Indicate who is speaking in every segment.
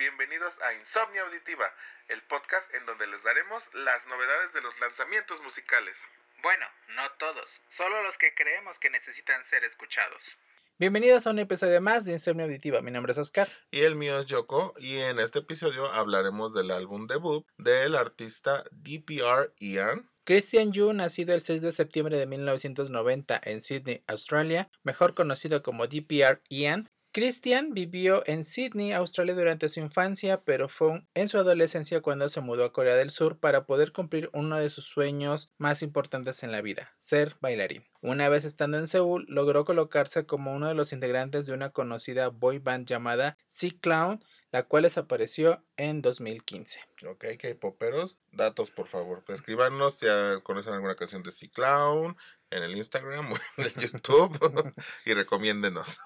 Speaker 1: bienvenidos a Insomnia Auditiva, el podcast en donde les daremos las novedades de los lanzamientos musicales.
Speaker 2: Bueno, no todos, solo los que creemos que necesitan ser escuchados.
Speaker 3: Bienvenidos a un episodio más de Insomnia Auditiva. Mi nombre es Oscar.
Speaker 1: Y el mío es Yoko. Y en este episodio hablaremos del álbum debut del artista DPR Ian.
Speaker 3: Christian Yu, nacido el 6 de septiembre de 1990 en Sydney, Australia, mejor conocido como DPR Ian, Christian vivió en Sydney, Australia durante su infancia, pero fue en su adolescencia cuando se mudó a Corea del Sur para poder cumplir uno de sus sueños más importantes en la vida, ser bailarín. Una vez estando en Seúl, logró colocarse como uno de los integrantes de una conocida boy band llamada Sea Clown, la cual desapareció en 2015.
Speaker 1: Ok, K-Poperos, datos por favor. Escribanos si conocen alguna canción de Sea Clown, en el Instagram o en el YouTube y recomiéndenos.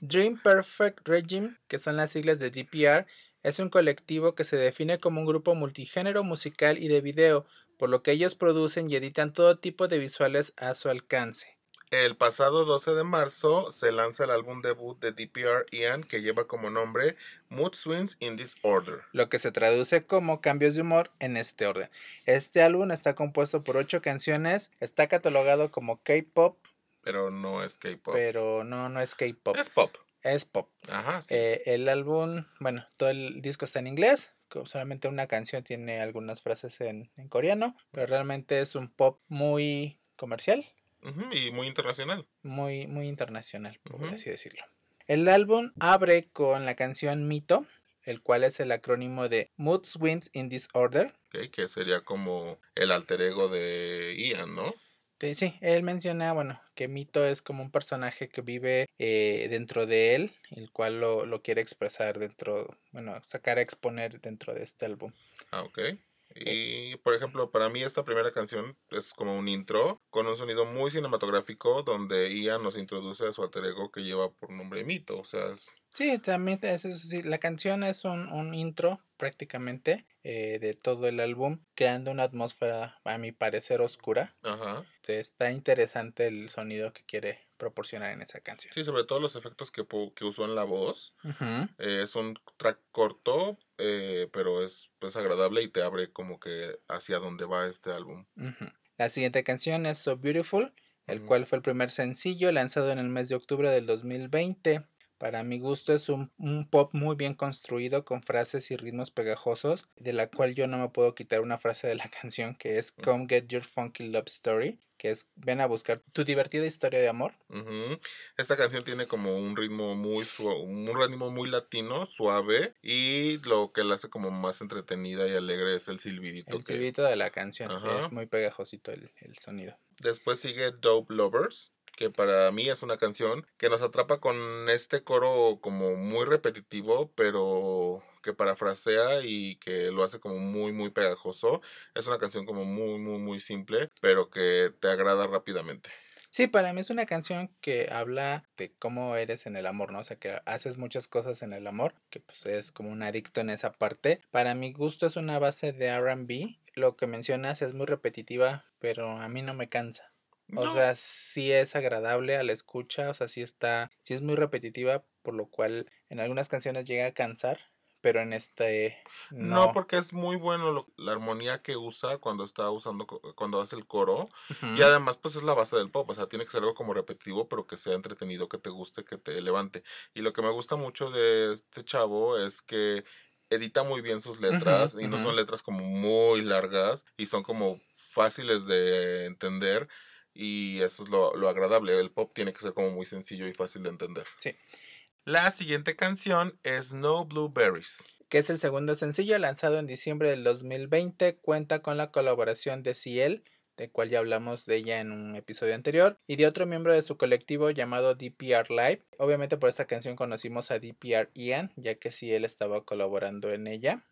Speaker 3: Dream Perfect Regime, que son las siglas de DPR, es un colectivo que se define como un grupo multigénero musical y de video, por lo que ellos producen y editan todo tipo de visuales a su alcance.
Speaker 1: El pasado 12 de marzo se lanza el álbum debut de DPR Ian que lleva como nombre Mood Swings in This Order.
Speaker 3: Lo que se traduce como cambios de humor en este orden. Este álbum está compuesto por ocho canciones, está catalogado como K-pop.
Speaker 1: Pero no es K-pop.
Speaker 3: Pero no, no es K-pop.
Speaker 1: Es pop.
Speaker 3: Es pop.
Speaker 1: Ajá, sí.
Speaker 3: Eh, el álbum, bueno, todo el disco está en inglés. Solamente una canción tiene algunas frases en, en coreano, pero realmente es un pop muy comercial
Speaker 1: y muy internacional.
Speaker 3: Muy, muy internacional, por así decirlo. El álbum abre con la canción Mito, el cual es el acrónimo de Mood Swings in Disorder.
Speaker 1: Okay, que sería como el alter ego de Ian, ¿no?
Speaker 3: Sí, él menciona, bueno, que Mito es como un personaje que vive eh, dentro de él, el cual lo, lo, quiere expresar dentro, bueno, sacar a exponer dentro de este álbum.
Speaker 1: Ah, ok. Y por ejemplo, para mí esta primera canción es como un intro con un sonido muy cinematográfico donde Ian nos introduce a su alter ego que lleva por nombre Mito. O sea, es...
Speaker 3: Sí, también es, la canción es un, un intro prácticamente eh, de todo el álbum, creando una atmósfera a mi parecer oscura.
Speaker 1: Ajá.
Speaker 3: Está interesante el sonido que quiere proporcionar en esa canción.
Speaker 1: Sí, sobre todo los efectos que, que usó en la voz. Eh, es un track corto, eh, pero es pues, agradable y te abre como que hacia dónde va este álbum.
Speaker 3: La siguiente canción es So Beautiful, el cual fue el primer sencillo lanzado en el mes de octubre del 2020. Para mi gusto es un, pop muy bien construido con frases y ritmos pegajosos, de la cual yo no me puedo quitar una frase de la canción que es Come Get Your Funky Love Story, que es ven a buscar tu divertida historia de amor.
Speaker 1: Esta canción tiene como un ritmo muy un ritmo muy latino, suave y lo que la hace como más entretenida y alegre es el silbidito.
Speaker 3: El silbidito de la canción, es muy pegajosito el, el sonido.
Speaker 1: Después sigue Dope Lovers que para mí es una canción que nos atrapa con este coro como muy repetitivo, pero que parafrasea y que lo hace como muy muy pegajoso. Es una canción como muy muy muy simple, pero que te agrada rápidamente.
Speaker 3: Sí, para mí es una canción que habla de cómo eres en el amor, ¿no? O sea, que haces muchas cosas en el amor, que pues es como un adicto en esa parte. Para mi gusto es una base de RB. Lo que mencionas es muy repetitiva, pero a mí no me cansa. O sea, sí es agradable a la escucha, o sea, sí está, sí es muy repetitiva, por lo cual en algunas canciones llega a cansar, pero en este
Speaker 1: no. no porque es muy bueno la armonía que usa cuando está usando, cuando hace el coro, y además pues es la base del pop, o sea, tiene que ser algo como repetitivo, pero que sea entretenido, que te guste, que te levante. Y lo que me gusta mucho de este chavo es que edita muy bien sus letras, y no son letras como muy largas, y son como fáciles de entender y eso es lo, agradable. El pop tiene que ser como muy sencillo y fácil de entender.
Speaker 3: Sí.
Speaker 1: La siguiente canción es No Blueberries.
Speaker 3: Que es el segundo sencillo lanzado en diciembre del 2020. Cuenta con la colaboración de Ciel, de cual ya hablamos de ella en un episodio anterior, y de otro miembro de su colectivo llamado DPR Live. Obviamente por esta canción conocimos a DPR Ian, ya que Ciel estaba colaborando en ella.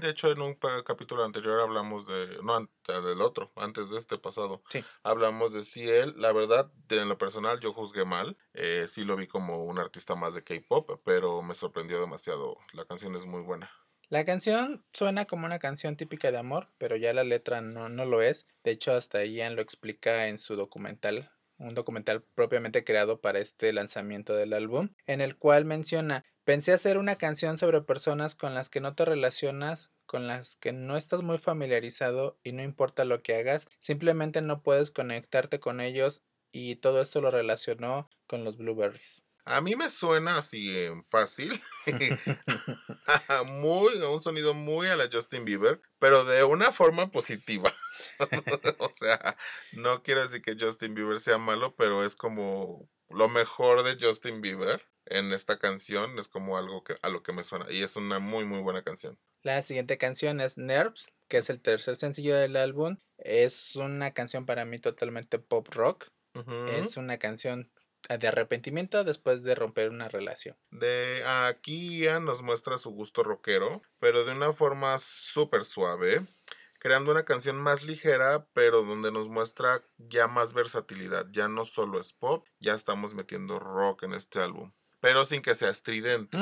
Speaker 1: De hecho, en un capítulo anterior hablamos de, no, del otro, antes de este pasado,
Speaker 3: sí.
Speaker 1: hablamos de si él, la verdad, en lo personal yo juzgué mal, eh, sí lo vi como un artista más de K-Pop, pero me sorprendió demasiado, la canción es muy buena.
Speaker 3: La canción suena como una canción típica de amor, pero ya la letra no, no lo es, de hecho hasta Ian lo explica en su documental un documental propiamente creado para este lanzamiento del álbum, en el cual menciona, pensé hacer una canción sobre personas con las que no te relacionas, con las que no estás muy familiarizado y no importa lo que hagas, simplemente no puedes conectarte con ellos y todo esto lo relacionó con los blueberries.
Speaker 1: A mí me suena así en fácil, muy, un sonido muy a la Justin Bieber, pero de una forma positiva. o sea, no quiero decir que Justin Bieber sea malo, pero es como lo mejor de Justin Bieber en esta canción, es como algo que, a lo que me suena, y es una muy, muy buena canción.
Speaker 3: La siguiente canción es Nerves, que es el tercer sencillo del álbum. Es una canción para mí totalmente pop rock. Es una canción de arrepentimiento después de romper una relación.
Speaker 1: De aquí Ian nos muestra su gusto rockero, pero de una forma súper suave, creando una canción más ligera, pero donde nos muestra ya más versatilidad. Ya no solo es pop, ya estamos metiendo rock en este álbum, pero sin que sea estridente.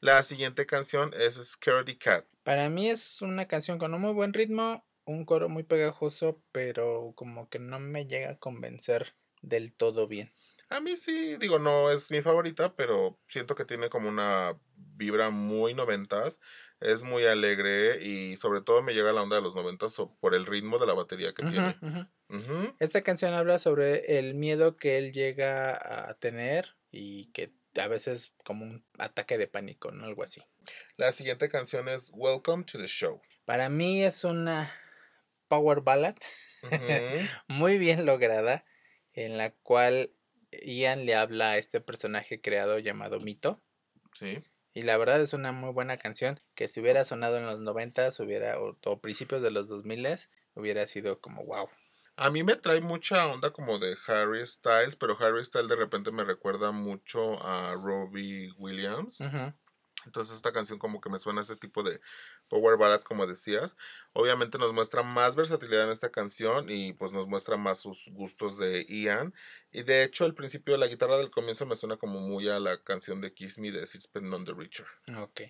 Speaker 1: La siguiente canción es Scaredy Cat.
Speaker 3: Para mí es una canción con un muy buen ritmo, un coro muy pegajoso, pero como que no me llega a convencer del todo bien.
Speaker 1: A mí sí, digo, no es mi favorita, pero siento que tiene como una vibra muy noventas. Es muy alegre y sobre todo me llega a la onda de los noventas por el ritmo de la batería que tiene.
Speaker 3: Esta canción habla sobre el miedo que él llega a tener y que a veces como un ataque de pánico, ¿no? Algo así.
Speaker 1: La siguiente canción es Welcome to the Show.
Speaker 3: Para mí es una power ballad muy bien lograda en la cual Ian le habla a este personaje creado llamado Mito. Sí. Y la verdad es una muy buena canción que si hubiera sonado en los 90 hubiera, o, principios de los 2000 hubiera sido como wow.
Speaker 1: A mí me trae mucha onda como de Harry Styles, pero Harry Styles de repente me recuerda mucho a Robbie Williams. Entonces esta canción como que me suena a ese tipo de power ballad como decías. Obviamente nos muestra más versatilidad en esta canción y pues nos muestra más sus gustos de Ian. Y de hecho el principio de la guitarra del comienzo me suena como muy a la canción de Kiss Me de Sixpence on the Richer.
Speaker 3: Ok.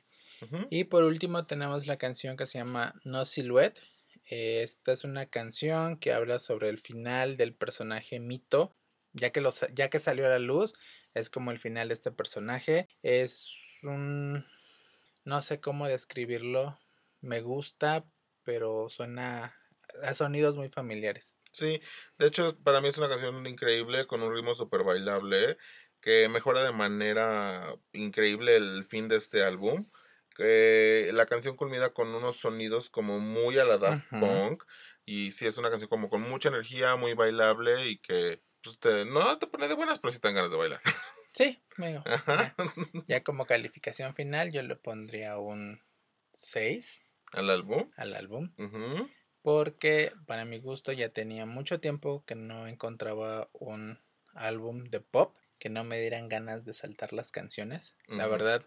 Speaker 3: Y por último tenemos la canción que se llama No Silhouette. Esta es una canción que habla sobre el final del personaje Mito. Ya que, ya que salió a la luz, es como el final de este personaje. Es un... No sé cómo describirlo. Me gusta, pero suena a sonidos muy familiares.
Speaker 1: Sí, de hecho para mí es una canción increíble con un ritmo súper bailable que mejora de manera increíble el fin de este álbum. Que la canción culmina con unos sonidos como muy a la Daft Punk y sí es una canción como con mucha energía, muy bailable y que pues, no te pone de buenas, pero sí te dan ganas de bailar.
Speaker 3: Sí, me ya, como calificación final yo le pondría un 6.
Speaker 1: ¿Al álbum?
Speaker 3: Al álbum. Porque para mi gusto ya tenía mucho tiempo que no encontraba un álbum de pop que no me dieran ganas de saltar las canciones. La verdad,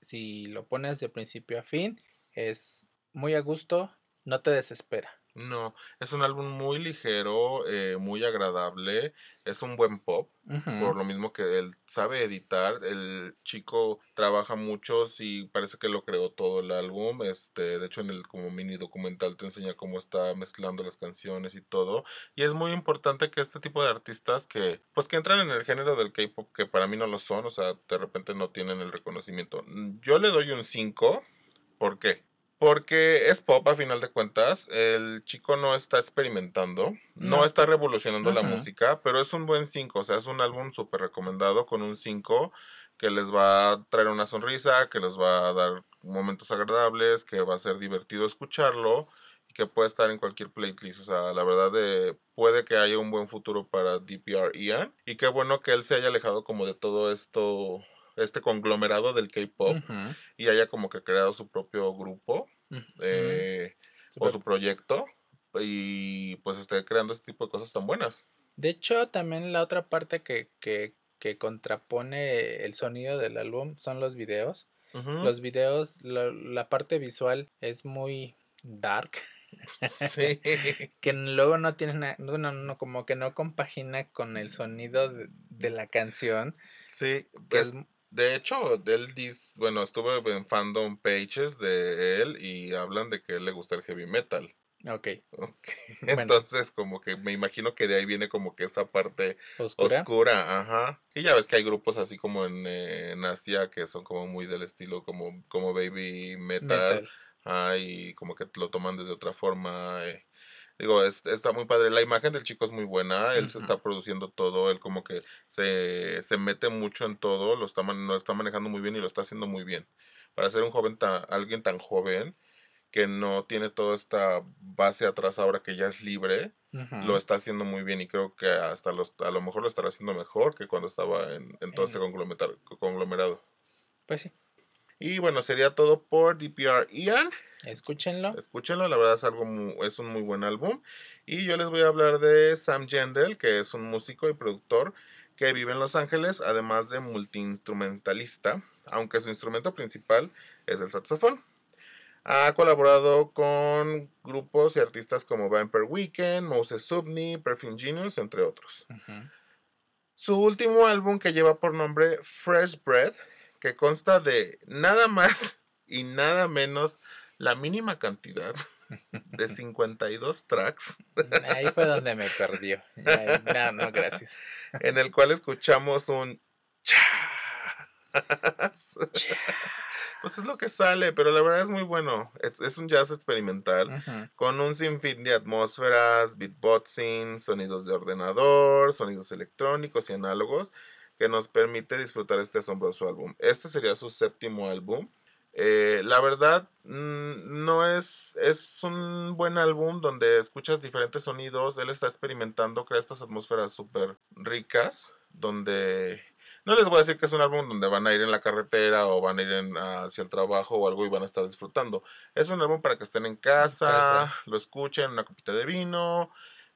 Speaker 3: si lo pones de principio a fin, es muy a gusto, no te desespera.
Speaker 1: No, es un álbum muy ligero, eh, muy agradable, es un buen pop, por lo mismo que él sabe editar, el chico trabaja mucho, y parece que lo creó todo el álbum, este, de hecho en el como mini documental te enseña cómo está mezclando las canciones y todo, y es muy importante que este tipo de artistas que, pues que entran en el género del K-pop, que para mí no lo son, o sea, de repente no tienen el reconocimiento, yo le doy un 5, ¿por qué? Porque es pop a final de cuentas, el chico no está experimentando, no, está revolucionando la música, pero es un buen 5, o sea, es un álbum súper recomendado con un 5 que les va a traer una sonrisa, que les va a dar momentos agradables, que va a ser divertido escucharlo y que puede estar en cualquier playlist. O sea, la verdad de, puede que haya un buen futuro para DPR Ian y qué bueno que él se haya alejado como de todo esto este conglomerado del K-pop y haya como que creado su propio grupo eh, o su proyecto y pues esté creando este tipo de cosas tan buenas.
Speaker 3: De hecho, también la otra parte que, que, que contrapone el sonido del álbum son los videos. Los videos, la, parte visual es muy dark. Sí. que luego no tiene nada, no, no, como que no compagina con el sonido de, la canción.
Speaker 1: Sí, que es de hecho, él dice, bueno, estuve en fandom pages de él y hablan de que él le gusta el heavy metal.
Speaker 3: Ok.
Speaker 1: Entonces, como que me imagino que de ahí viene como que esa parte
Speaker 3: oscura.
Speaker 1: oscura, ajá. Y ya ves que hay grupos así como en, eh, en Asia que son como muy del estilo como, como baby metal. y como que lo toman desde otra forma. Eh. Digo, está muy padre. La imagen del chico es muy buena. Él se está produciendo todo. Él como que se, se mete mucho en todo. Lo está, lo está manejando muy bien y lo está haciendo muy bien. Para ser un joven, tan, alguien tan joven que no tiene toda esta base atrás ahora que ya es libre, lo está haciendo muy bien y creo que hasta los, a lo mejor lo estará haciendo mejor que cuando estaba en, en todo este conglomerado.
Speaker 3: Pues sí.
Speaker 1: Y bueno, sería todo por DPR Ian.
Speaker 3: Escúchenlo.
Speaker 1: Escúchenlo, la verdad es algo es un muy buen álbum. Y yo les voy a hablar de Sam Jendel, que es un músico y productor que vive en Los Ángeles, además de multiinstrumentalista, aunque su instrumento principal es el saxofón. Ha colaborado con grupos y artistas como Vampire Weekend, Moses Subney, Perfume Genius, entre otros. Su último álbum que lleva por nombre Fresh Bread, que consta de nada más y nada menos la mínima cantidad de 52 tracks.
Speaker 3: Ahí fue donde me perdió. No, no, gracias.
Speaker 1: En el cual escuchamos un pues es lo que sale, pero la verdad es muy bueno. Es, un jazz experimental con un sinfín de atmósferas, beatboxing, sonidos de ordenador, sonidos electrónicos y análogos que nos permite disfrutar este asombroso álbum. Este sería su séptimo álbum. Eh, la verdad, mm, no es, es un buen álbum donde escuchas diferentes sonidos. Él está experimentando, crea estas atmósferas súper ricas, donde no les voy a decir que es un álbum donde van a ir en la carretera o van a ir hacia el trabajo o algo y van a estar disfrutando. Es un álbum para que estén en casa, lo escuchen, una copita de vino.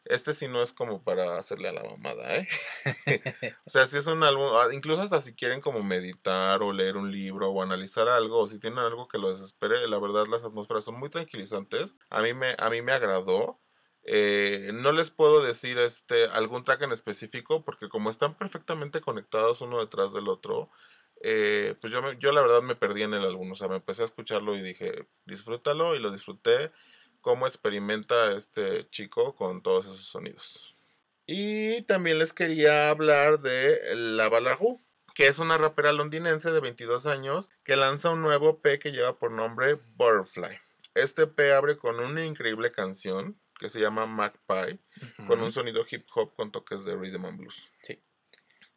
Speaker 1: Este sí no es como para hacerle a la mamada, ¿eh? o sea, si es un álbum, ah, incluso hasta si quieren como meditar o leer un libro o analizar algo, o si tienen algo que lo desespere, la verdad las atmósferas son muy tranquilizantes. A mí me, a mí me agradó. Eh, no les puedo decir este algún track en específico porque como están perfectamente conectados uno detrás del otro, eh, pues yo, yo la verdad me perdí en el álbum, o sea, me empecé a escucharlo y dije, disfrútalo y lo disfruté, cómo experimenta este chico con todos esos sonidos. Y también les quería hablar de La que es una rapera londinense de 22 años que lanza un nuevo P que lleva por nombre Butterfly. Este P abre con una increíble canción que se llama Magpie, con un sonido hip hop con toques de rhythm and blues.
Speaker 3: Sí.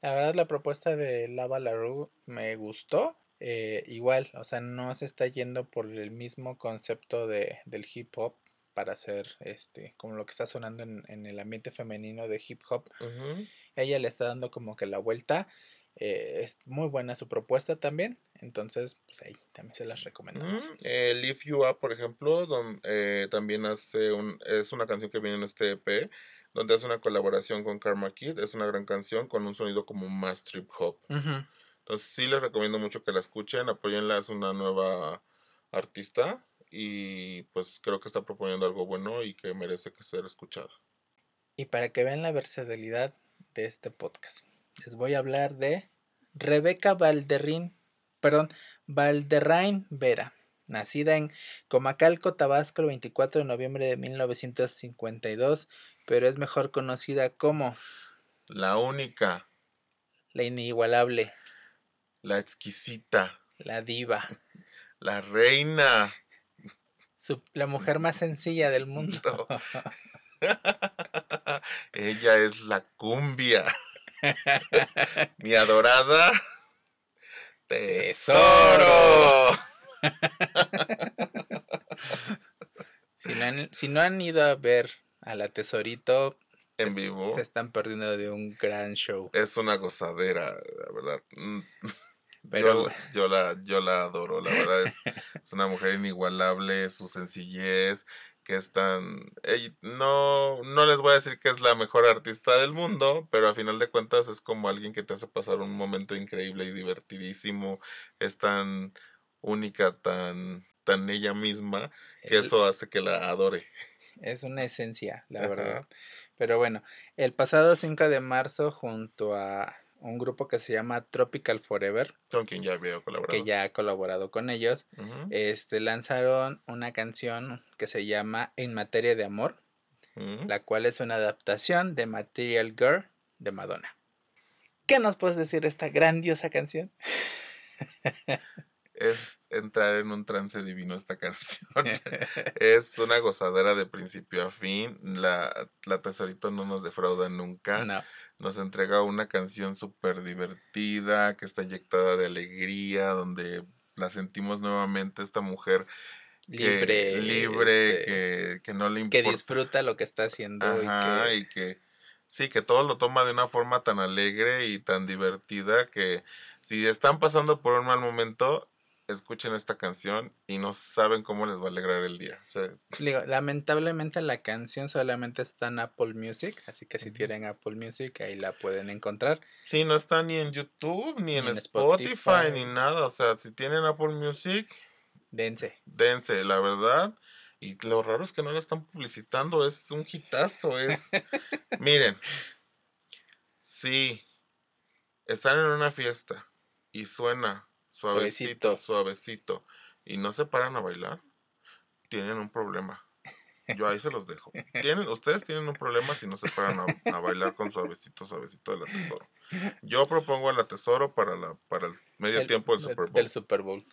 Speaker 3: La verdad, la propuesta de Lava LaRue me gustó. Eh, igual, o sea, no se está yendo por el mismo concepto de, del hip hop para hacer este, como lo que está sonando en, el ambiente femenino de hip hop. Ella le está dando como que la vuelta eh, es muy buena su propuesta también. Entonces, pues ahí también se las recomendamos.
Speaker 1: Eh, Lift You Up, por ejemplo, eh, también hace un, es una canción que viene en este EP, donde hace una colaboración con Karma Kid. Es una gran canción con un sonido como más trip hop. Entonces, sí les recomiendo mucho que la escuchen, apoyenla, es una nueva artista y pues creo que está proponiendo algo bueno y que merece que ser escuchada.
Speaker 3: Y para que vean la versatilidad de este podcast les voy a hablar de Rebeca Valderrín, perdón, Valderrain Vera, nacida en Comacalco, Tabasco, el 24 de noviembre de 1952, pero es mejor conocida como
Speaker 1: la única,
Speaker 3: la inigualable,
Speaker 1: la exquisita,
Speaker 3: la diva,
Speaker 1: la reina,
Speaker 3: la mujer más sencilla del mundo.
Speaker 1: Ella es la cumbia. Mi adorada tesoro.
Speaker 3: si, no han, ido a ver a la tesorito
Speaker 1: en vivo,
Speaker 3: se están perdiendo de un gran show.
Speaker 1: Es una gozadera, la verdad. Pero yo, la, yo la adoro, la verdad es, es una mujer inigualable, su sencillez, que están... no, no les voy a decir que es la mejor artista del mundo, pero a final de cuentas es como alguien que te hace pasar un momento increíble y divertidísimo. Es tan única, tan, tan ella misma, que eso hace que la adore.
Speaker 3: Es una esencia, la verdad. Pero bueno, el pasado 5 de marzo junto a un grupo que se llama Tropical Forever,
Speaker 1: Con quien ya había colaborado.
Speaker 3: que ya ha colaborado con ellos. Este lanzaron una canción que se llama En materia de amor,
Speaker 1: ujú.
Speaker 3: la cual es una adaptación de Material Girl de Madonna. ¿Qué nos puedes decir de esta grandiosa canción?
Speaker 1: Es entrar en un trance divino esta canción. es una gozadera de principio a fin. La, la Tesorito no nos defrauda nunca.
Speaker 3: no,
Speaker 1: Nos entrega una canción súper divertida, que está inyectada de alegría, donde la sentimos nuevamente esta mujer que-
Speaker 3: libre,
Speaker 1: libre
Speaker 3: este,
Speaker 1: que, que no le
Speaker 3: que
Speaker 1: importa.
Speaker 3: disfruta lo que está haciendo y
Speaker 1: Ajá,
Speaker 3: que
Speaker 1: y que sí, que todo lo toma de una forma tan alegre y tan divertida que si están pasando por un mal momento, escuchen esta canción y no saben cómo les va a alegrar el día. O sea,
Speaker 3: Digo, lamentablemente la canción solamente está en Apple Music, así que si tienen Apple Music ahí la pueden encontrar.
Speaker 1: sí, no está ni en YouTube, ni en,
Speaker 3: Ni en
Speaker 1: Spotify,
Speaker 3: Spotify.
Speaker 1: ni nada. O sea, si tienen Apple Music,
Speaker 3: Dense.
Speaker 1: dense, la verdad. Y lo raro es que no la están publicitando, es un hitazo, es... Miren, si están en una fiesta y suena suavecito,
Speaker 3: Suavecito.
Speaker 1: y no se paran a bailar, tienen un problema. Yo ahí se los dejo. Tienen, ustedes tienen un problema si no se paran a, a bailar con suavecito, suavecito de la tesoro. Yo propongo a la tesoro para la para el medio
Speaker 3: El-
Speaker 1: tiempo del Super Bowl.
Speaker 3: Del Super Bowl.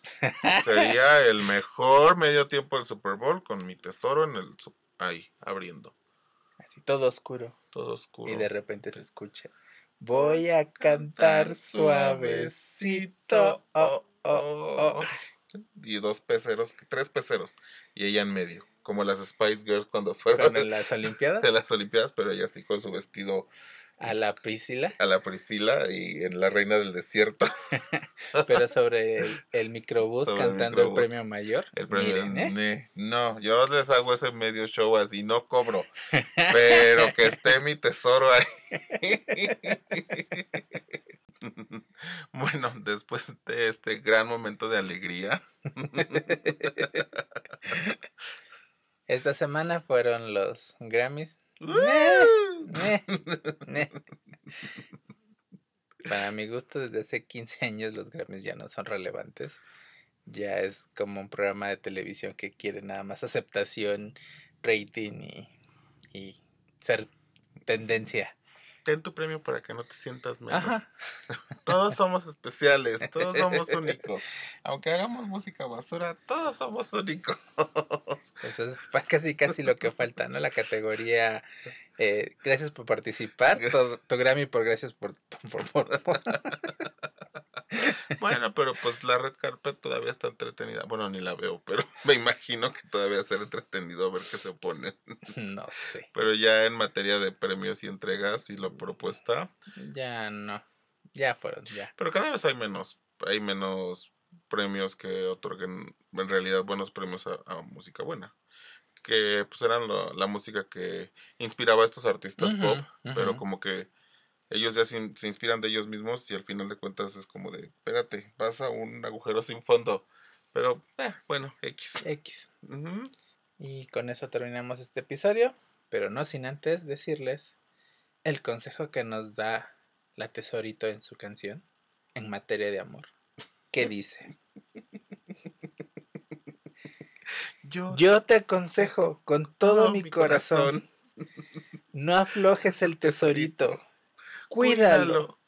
Speaker 1: Sería el mejor medio tiempo del Super Bowl con mi tesoro en el ahí, abriendo.
Speaker 3: Todo oscuro.
Speaker 1: Todo oscuro.
Speaker 3: Y de repente se escucha. Voy a cantar suavecito. Oh, oh, oh.
Speaker 1: Y dos peceros, tres peceros. Y ella en medio. Como las Spice Girls cuando fueron
Speaker 3: Con las Olimpiadas.
Speaker 1: de las Olimpiadas, pero ella así con su vestido
Speaker 3: A la Priscila.
Speaker 1: a la Priscila y en la Reina del Desierto.
Speaker 3: Pero sobre el, el microbús
Speaker 1: Sobre
Speaker 3: cantando el
Speaker 1: microbús.
Speaker 3: premio mayor.
Speaker 1: El premio.
Speaker 3: Miren, ¿eh?
Speaker 1: No, yo les hago ese medio show así, no cobro. Pero que esté mi tesoro ahí. Bueno, después de este gran momento de alegría,
Speaker 3: Esta semana fueron los Grammys. Eh, eh. Para mi gusto, desde hace 15 años los Grammys ya no son relevantes. Ya es como un programa de televisión que quiere nada más aceptación, rating y, y ser tendencia.
Speaker 1: ten tu premio para que no te sientas menos.
Speaker 3: Ajá.
Speaker 1: Todos somos especiales, todos somos únicos. Aunque hagamos música basura, todos somos únicos.
Speaker 3: Eso es fa- casi casi lo que falta, ¿no? La categoría eh, gracias por participar, tu, tu Grammy por gracias por, por, por- por-
Speaker 1: Bueno, pero pues la red carpet todavía está entretenida. Bueno, ni la veo, pero me imagino que todavía será entretenido ver qué se pone.
Speaker 3: no sé,
Speaker 1: Pero ya en materia de premios y entregas y lo propuesta,
Speaker 3: ya no, ya fueron, ya.
Speaker 1: pero cada vez hay menos, hay menos premios que otorguen en realidad buenos premios a, a música buena. Que pues eran lo- la música que inspiraba a estos artistas pop, pero como que ellos ya se, in- se inspiran de ellos mismos y al final de cuentas es como de, espérate, pasa un agujero sin fondo. Pero, eh, bueno, X.
Speaker 3: X. Y con eso terminamos este episodio, pero no sin antes decirles el consejo que nos da la tesorito en su canción en materia de amor. ¿Qué dice?
Speaker 1: Yo,
Speaker 3: Yo te aconsejo con todo mi corazón, no aflojes el tesorito. Cuídalo,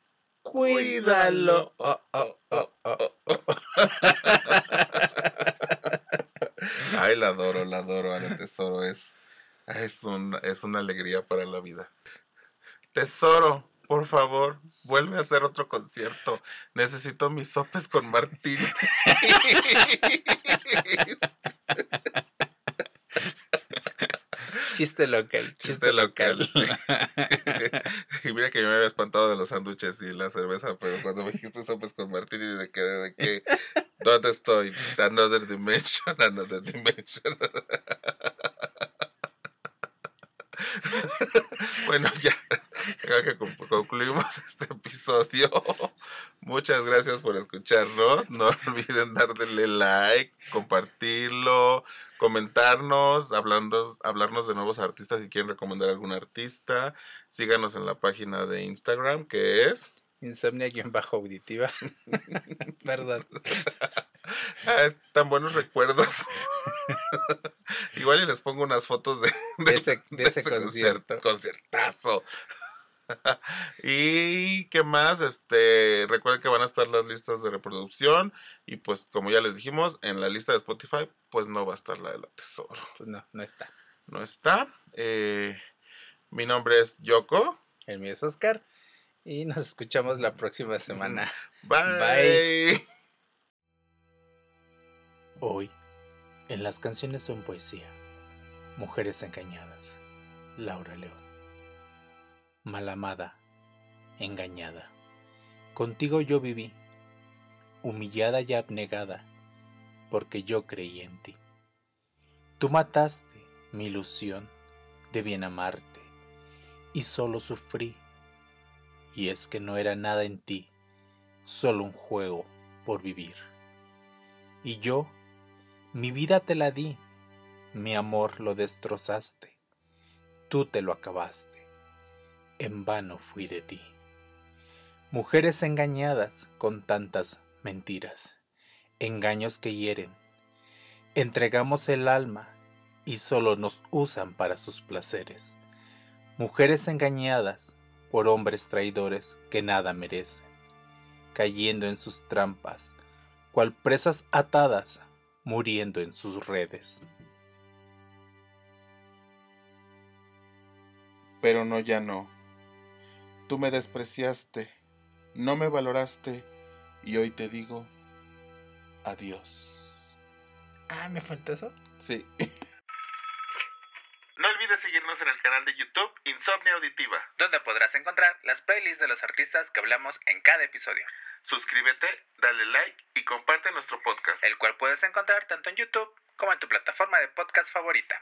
Speaker 3: cuídalo. Oh, oh, oh, oh, oh.
Speaker 1: Ay, la adoro, la adoro, a la tesoro. Es, es, un, es una alegría para la vida. Tesoro, por favor, vuelve a hacer otro concierto. Necesito mis sopes con Martín.
Speaker 3: Chiste local, chiste,
Speaker 1: Chiste local. y mira que yo me había espantado de los sándwiches y la cerveza, pero cuando me dijiste sopes con Martín y de que, de que, ¿dónde estoy? Another dimension, another dimension. bueno, ya, ya que con- concluimos este episodio. Muchas gracias por escucharnos. No olviden darle like, compartirlo, comentarnos, hablando, hablarnos de nuevos artistas si quieren recomendar algún artista. Síganos en la página de Instagram que es
Speaker 3: Insomnia-auditiva. Perdón.
Speaker 1: Ah, tan buenos recuerdos. Igual y les pongo unas fotos de,
Speaker 3: De ese- de ese concierto.
Speaker 1: Conciertazo. y qué más, este, recuerden que van a estar las listas de reproducción y pues como ya les dijimos, en la lista de Spotify pues no va a estar la de la tesoro.
Speaker 3: Pues no, no está.
Speaker 1: No está. Eh, mi nombre es Yoko.
Speaker 3: El mío es Oscar. Y nos escuchamos la próxima semana.
Speaker 1: Bye.
Speaker 3: Bye. Hoy, en las canciones son poesía. Mujeres engañadas. Laura León. Malamada. Engañada. Contigo yo viví. Humillada y abnegada. Porque yo creí en ti. Tú mataste mi ilusión de bien amarte. Y solo sufrí. Y es que no era nada en ti. Solo un juego por vivir. Y yo mi vida te la di, mi amor lo destrozaste, tú te lo acabaste, en vano fui de ti. Mujeres engañadas con tantas mentiras, engaños que hieren, entregamos el alma y solo nos usan para sus placeres. Mujeres engañadas por hombres traidores que nada merecen, cayendo en sus trampas, cual presas atadas muriendo en sus redes.
Speaker 1: Pero no, ya no. Tú me despreciaste, no me valoraste y hoy te digo adiós.
Speaker 3: Ah, ¿me falta eso?
Speaker 1: Sí. No olvides seguirnos en el canal de YouTube Insomnia Auditiva.
Speaker 2: Donde podrás encontrar las playlists de los artistas que hablamos en cada episodio,
Speaker 1: Suscríbete, dale like y comparte nuestro podcast.
Speaker 2: el cual puedes encontrar tanto en YouTube como en tu plataforma de podcast favorita.